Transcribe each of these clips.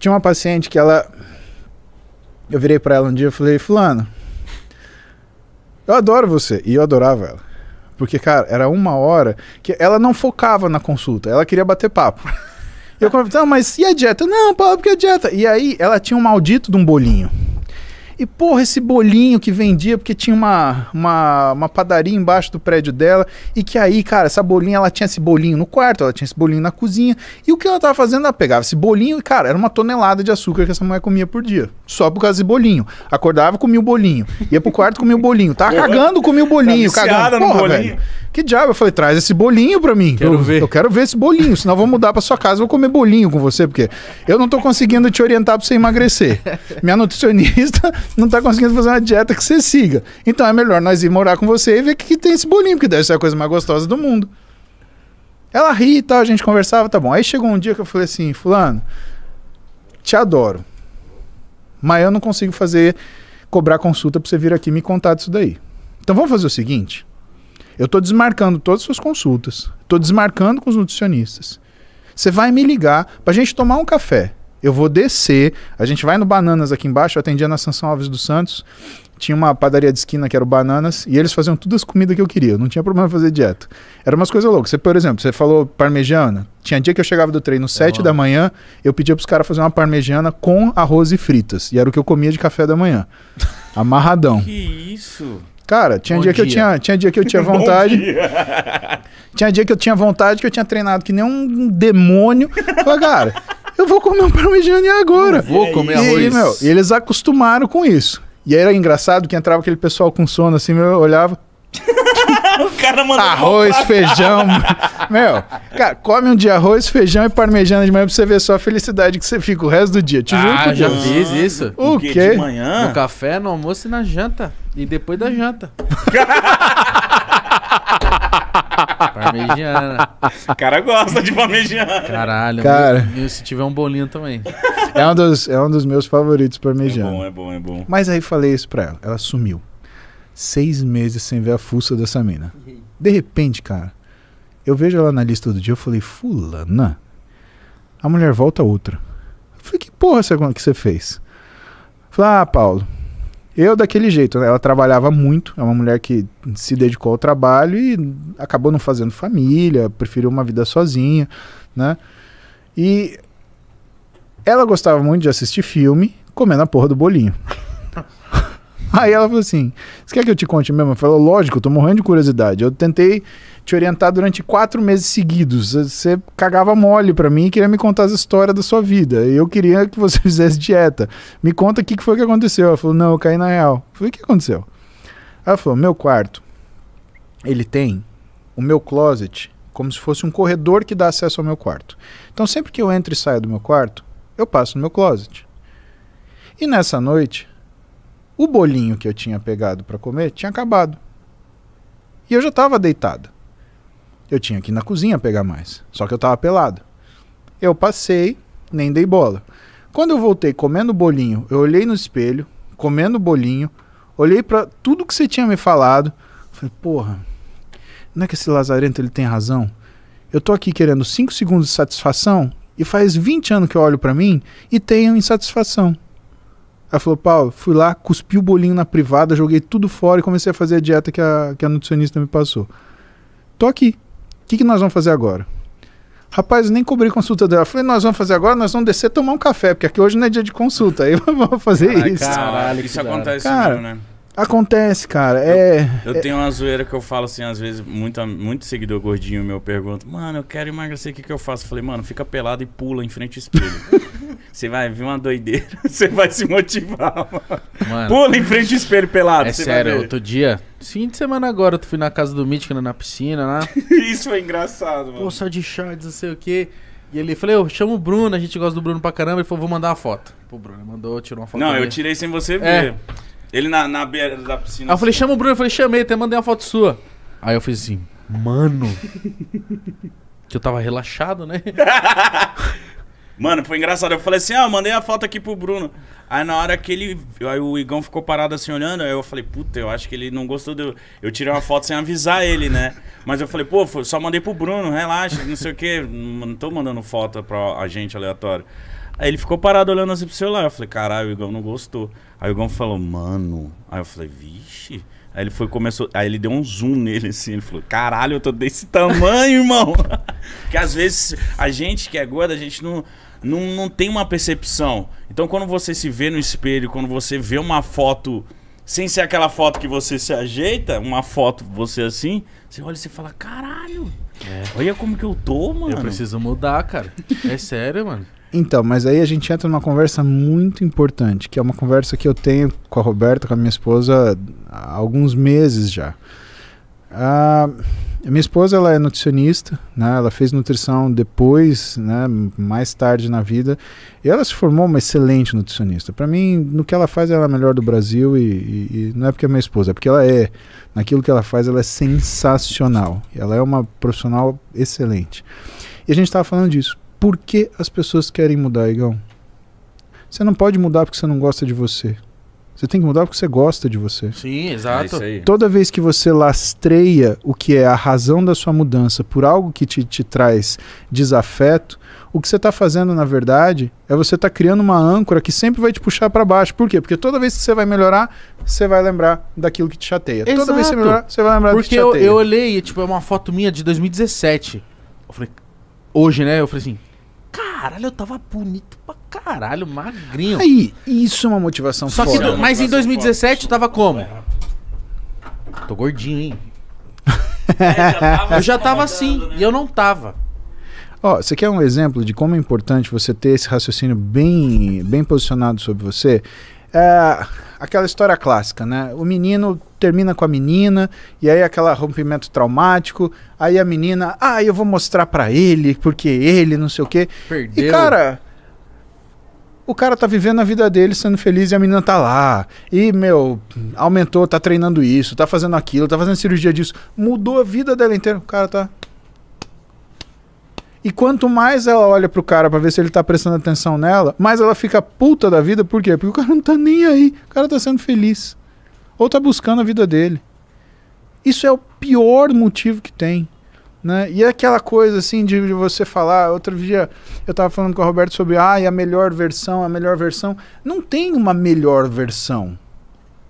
Tinha uma paciente que ela. Eu virei pra ela um dia e falei, Fulano, eu adoro você. E eu adorava ela. Porque, cara, era uma hora que ela não focava na consulta, ela queria bater papo. E eu conversava, mas e a dieta? Não, Paulo, porque a dieta. E aí ela tinha um maldito de um bolinho. E, porra, esse bolinho que vendia, porque tinha uma, uma, uma padaria embaixo do prédio dela. E que aí, cara, essa bolinha, ela tinha esse bolinho no quarto, ela tinha esse bolinho na cozinha. E o que ela tava fazendo? Ela pegava esse bolinho e, cara, era uma tonelada de açúcar que essa mulher comia por dia. Só por causa desse bolinho. Acordava, comia o bolinho. Ia pro quarto, comia o bolinho. Tava cagando, comia o bolinho. Tá cagando. Porra, bolinho. velho. Que diabo? Eu falei, traz esse bolinho pra mim. Quero eu, ver. Eu quero ver esse bolinho, senão eu vou mudar pra sua casa, vou comer bolinho com você, porque eu não tô conseguindo te orientar pra você emagrecer. Minha nutricionista não tá conseguindo fazer uma dieta que você siga. Então é melhor nós ir morar com você e ver que, que tem esse bolinho, porque deve ser a coisa mais gostosa do mundo. Ela ri e tal, a gente conversava, tá bom. Aí chegou um dia que eu falei assim, fulano, te adoro, mas eu não consigo fazer, cobrar consulta pra você vir aqui me contar disso daí. Então vamos fazer o seguinte, eu tô desmarcando todas as suas consultas. Tô desmarcando com os nutricionistas. Você vai me ligar pra gente tomar um café. Eu vou descer, a gente vai no Bananas aqui embaixo, eu atendia na Sanção Alves dos Santos. Tinha uma padaria de esquina que era o Bananas, e eles faziam todas as comidas que eu queria. Não tinha problema fazer dieta. Era umas coisas loucas. Você, por exemplo, você falou parmegiana. Tinha dia que eu chegava do treino 7 bom. da manhã, eu pedia pros caras fazer uma parmegiana com arroz e fritas. E era o que eu comia de café da manhã. Amarradão. Que isso? Cara, tinha Bom dia, que eu tinha, tinha dia que eu tinha vontade. dia. Tinha dia que eu tinha vontade, que eu tinha treinado que nem um demônio. Falei, cara, eu vou comer um parmegiana agora. Vou comer E arroz. meu, e eles acostumaram com isso. E aí era engraçado que entrava aquele pessoal com sono assim, meu, eu olhava, o cara mandou. arroz, feijão. meu, cara, come um dia arroz, feijão e parmegiana de manhã pra você ver só a felicidade que você fica o resto do dia. Te juro Ah, já Deus. fiz isso. O quê? quê? De manhã? No café, no almoço e na janta. E depois da janta. Parmegiana. O cara gosta de parmegiana. Caralho. Cara. meu- E se tiver um bolinho também. É um dos, é um dos meus favoritos É parmegiana. bom, é bom, é bom. Mas aí falei isso pra ela. Ela sumiu. Seis meses sem ver a fuça dessa mina. De repente, cara, eu vejo ela na lista do dia. Eu falei, Fulana. A mulher volta outra. Eu falei, que porra essa que você fez? Eu falei, ah, Paulo. Eu daquele jeito, né? Ela trabalhava muito. É uma mulher que se dedicou ao trabalho e acabou não fazendo família, preferiu uma vida sozinha, né? E ela gostava muito de assistir filme comendo a porra do bolinho. Aí ela falou assim: Você quer que eu te conte mesmo? Eu falei: Lógico, eu tô morrendo de curiosidade. Eu tentei te orientar durante quatro meses seguidos. Você cagava mole pra mim e queria me contar as histórias da sua vida. Eu queria que você fizesse dieta. Me conta o que que foi que aconteceu. Ela falou: Não, eu caí na real. Eu falei: O que aconteceu? Ela falou: Meu quarto, ele tem o meu closet como se fosse um corredor que dá acesso ao meu quarto. Então sempre que eu entro e saio do meu quarto, eu passo no meu closet. E nessa noite, o bolinho que eu tinha pegado para comer tinha acabado. E eu já estava deitado. Eu tinha que ir na cozinha pegar mais. Só que eu estava pelado. Eu passei, nem dei bola. Quando eu voltei comendo o bolinho, eu olhei no espelho, comendo o bolinho, olhei para tudo que você tinha me falado. Falei, porra, não é que esse lazarento ele tem razão? Eu tô aqui querendo 5 segundos de satisfação e faz 20 anos que eu olho para mim e tenho insatisfação. Ela falou, Paulo, fui lá, cuspi o bolinho na privada, joguei tudo fora e comecei a fazer a dieta que a, que a nutricionista me passou. Tô aqui. O que, que nós vamos fazer agora? Rapaz, eu nem cobri consulta dela. Eu falei, nós vamos fazer agora, nós vamos descer tomar um café, porque aqui hoje não é dia de consulta. Aí vamos fazer Ai, isso. cara. Caralho, isso acontece Cara, mesmo, né? Acontece, cara. É. Eu tenho uma zoeira que eu falo assim, às vezes, muito, muito seguidor gordinho meu pergunta, mano, eu quero emagrecer, o que, que eu faço? Eu falei, mano, fica pelado e pula em frente ao espelho. você vai ver uma doideira, você vai se motivar, mano. Mano, Pula em frente ao espelho pelado. é você sério, vai ver. outro dia, fim de semana agora, eu fui na casa do Mítico, na piscina lá. Isso foi engraçado, mano. Pô, só de shorts, não sei o quê. E ele falei, eu chamo o Bruno, a gente gosta do Bruno pra caramba. Ele falou, vou mandar uma foto. Pô, Bruno, mandou, tirou uma foto. Não, eu tirei sem você É. Ele na, na beira da piscina. Aí eu falei, chama o Bruno, eu falei, chamei, até mandei uma foto sua. Aí eu fiz assim, mano. que eu tava relaxado, né? Mano, foi engraçado. Eu falei assim, ah, eu mandei a foto aqui pro Bruno. Aí na hora que ele. Aí o Igão ficou parado assim olhando, aí eu falei, puta, eu acho que ele não gostou do. Eu tirei uma foto sem avisar ele, né? Mas eu falei, pô, só mandei pro Bruno, relaxa, não sei o quê. Não tô mandando foto pra agente aleatório. Aí ele ficou parado olhando assim pro celular. Eu falei, caralho, o Igão não gostou. Aí o Igão falou, mano. Aí eu falei, vixe. Aí ele foi começou. Aí ele deu um zoom nele assim. Ele falou, caralho, eu tô desse tamanho, irmão. Porque às vezes a gente que é gorda, a gente não, não, não tem uma percepção. Então quando você se vê no espelho, quando você vê uma foto. Sem ser aquela foto que você se ajeita, uma foto você assim, você olha e você fala, caralho, olha como que eu tô, mano. Eu preciso mudar, cara. É sério, mano. Então, mas aí a gente entra numa conversa muito importante, que é uma conversa que eu tenho com a Roberta, com a minha esposa, há alguns meses já. A minha esposa ela é nutricionista, né? Ela fez nutrição depois, né? Mais tarde na vida, e ela se formou uma excelente nutricionista. Para mim, no que ela faz, ela é a melhor do Brasil e, e, e não é porque é minha esposa, é porque ela é. Naquilo que ela faz, ela é sensacional. Ela é uma profissional excelente. E a gente estava falando disso. Por que as pessoas querem mudar, Igão? Você não pode mudar porque você não gosta de você. Você tem que mudar porque você gosta de você. Sim, É exato. aí. Toda vez que você lastreia o que é a razão da sua mudança por algo que te, te traz desafeto, o que você está fazendo, na verdade, é você estar criando uma âncora que sempre vai te puxar para baixo. Por quê? Porque toda vez que você vai melhorar, você vai lembrar daquilo que te chateia. Toda vez que você Exato. melhorar, você vai lembrar do que Porque te eu, chateia. eu olhei, e, tipo, é uma foto minha de 2017. Eu falei, hoje, né? Eu falei assim, caralho, eu tava bonito pra caralho, magrinho. Aí, isso é uma motivação Só que, do- mas em Motivação 2017 eu tava como? Tô gordinho, hein? É, Eu já tava assim, né? e eu não tava. Ó, você quer um exemplo de como é importante você ter esse raciocínio bem, bem posicionado sobre você? É aquela história clássica, né? O menino termina com a menina e aí aquele rompimento traumático, aí a menina, ah, eu vou mostrar pra ele porque ele não sei o quê. Perdeu. E cara, o cara tá vivendo a vida dele sendo feliz e a menina tá lá. E, meu, aumentou, tá treinando isso, tá fazendo aquilo, tá fazendo cirurgia disso. Mudou a vida dela inteira. O cara tá. E quanto mais ela olha pro cara pra ver se ele tá prestando atenção nela, mais ela fica puta da vida. Por quê? Porque o cara não tá nem aí. O cara tá sendo feliz. Ou tá buscando a vida dele. Isso é o pior motivo que tem. Né? E é aquela coisa assim de, de você falar. Outro dia eu tava falando com a Roberto sobre ah, a melhor versão, a melhor versão. Não tem uma melhor versão.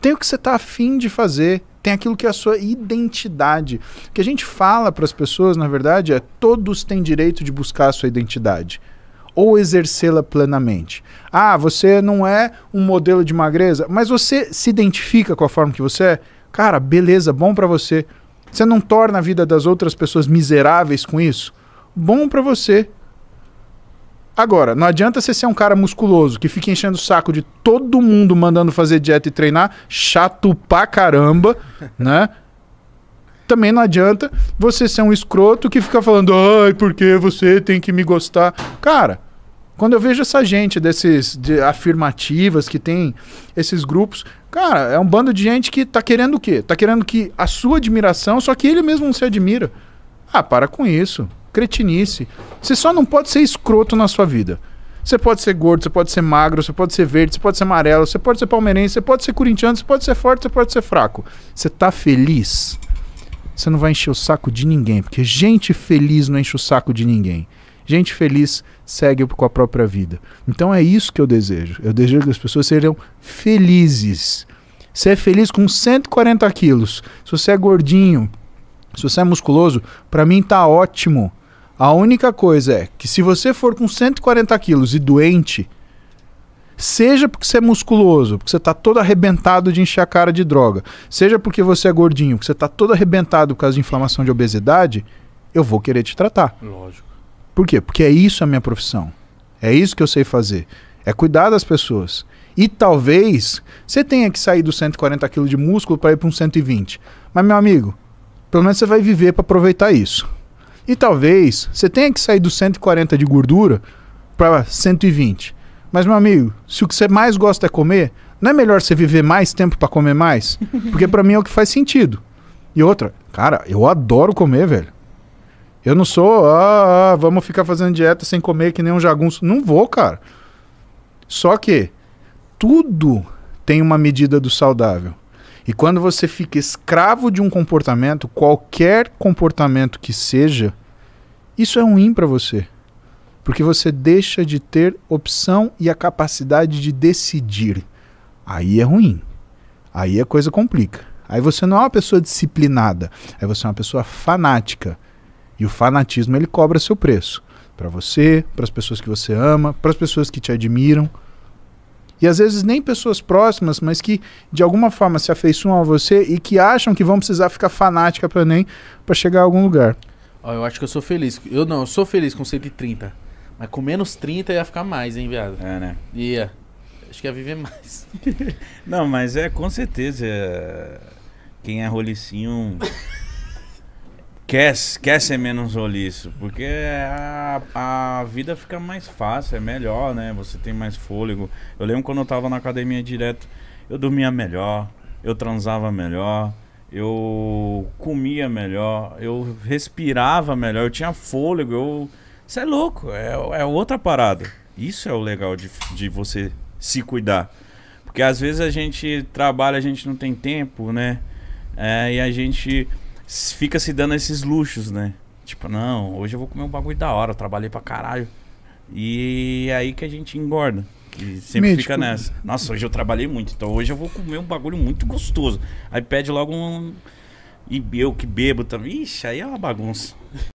Tem o que você tá afim de fazer. Tem aquilo que é a sua identidade. O que a gente fala para as pessoas, na verdade, é todos têm direito de buscar a sua identidade ou exercê-la plenamente. Ah, você não é um modelo de magreza, mas você se identifica com a forma que você é? Cara, beleza, bom para você. Você não torna a vida das outras pessoas miseráveis com isso? Bom para você. Agora, não adianta você ser um cara musculoso que fica enchendo o saco de todo mundo mandando fazer dieta e treinar, chato pra caramba, né? Também não adianta você ser um escroto que fica falando, ai, porque você tem que me gostar. Cara, quando eu vejo essa gente desses de afirmativas que tem esses grupos, cara, é um bando de gente que tá querendo o quê? Tá querendo que a sua admiração, só que ele mesmo não se admira. Ah, para com isso. Cretinice. Você só não pode ser escroto na sua vida. Você pode ser gordo, você pode ser magro, você pode ser verde, você pode ser amarelo, você pode ser palmeirense, você pode ser corintiano, você pode ser forte, você pode ser fraco. Você tá feliz? Você não vai encher o saco de ninguém, porque gente feliz não enche o saco de ninguém. Gente feliz segue com a própria vida. Então é isso que eu desejo. Eu desejo que as pessoas sejam felizes. Você é feliz com 140 quilos. Se você é gordinho, se você é musculoso, para mim tá ótimo. A única coisa é que se você for com 140 quilos e doente, seja porque você é musculoso, porque você tá todo arrebentado de encher a cara de droga, seja porque você é gordinho, porque você tá todo arrebentado por causa de inflamação de obesidade, eu vou querer te tratar. Lógico. Por quê? Porque é isso a minha profissão. É isso que eu sei fazer. É cuidar das pessoas. E talvez você tenha que sair dos 140 quilos de músculo para ir para um 120. Mas, meu amigo, pelo menos você vai viver para aproveitar isso. E talvez você tenha que sair dos 140 de gordura para 120. Mas, meu amigo, se o que você mais gosta é comer, não é melhor você viver mais tempo para comer mais? Porque para mim é o que faz sentido. E outra, cara, eu adoro comer, velho. Eu não sou, ah, ah, vamos ficar fazendo dieta sem comer que nem um jagunço. Não vou, cara. Só que tudo tem uma medida do saudável. E quando você fica escravo de um comportamento, qualquer comportamento que seja, isso é ruim para você. Porque você deixa de ter opção e a capacidade de decidir. Aí é ruim. Aí a coisa complica. Aí você não é uma pessoa disciplinada, aí você é uma pessoa fanática. E o fanatismo ele cobra seu preço. Para você, para as pessoas que você ama, para as pessoas que te admiram. E às vezes nem pessoas próximas, mas que de alguma forma se afeiçoam a você e que acham que vão precisar ficar fanática para nem para chegar a algum lugar. Ó, eu acho que eu sou feliz. Eu não, eu sou feliz com 130. Mas com menos 30 ia ficar mais, hein, viado? É, né? Ia. Acho que ia viver mais. Não, mas é com certeza. é, Quem é rolicinho quer, quer ser menos roliço. Porque a, a vida fica mais fácil, é melhor, né? Você tem mais fôlego. Eu lembro quando eu tava na academia direto, eu dormia melhor, eu transava melhor. Eu comia melhor, eu respirava melhor, eu tinha fôlego, eu. Isso é louco, é, é outra parada. Isso é o legal de, de você se cuidar. Porque às vezes a gente trabalha, a gente não tem tempo, né? É, e a gente fica se dando esses luxos, né? Tipo, não, hoje eu vou comer um bagulho da hora, eu trabalhei pra caralho. E é aí que a gente engorda. E sempre Mítico. fica nessa. Nossa, hoje eu trabalhei muito, então hoje eu vou comer um bagulho muito gostoso. Aí pede logo um. E eu que bebo também. Ixi, aí é uma bagunça.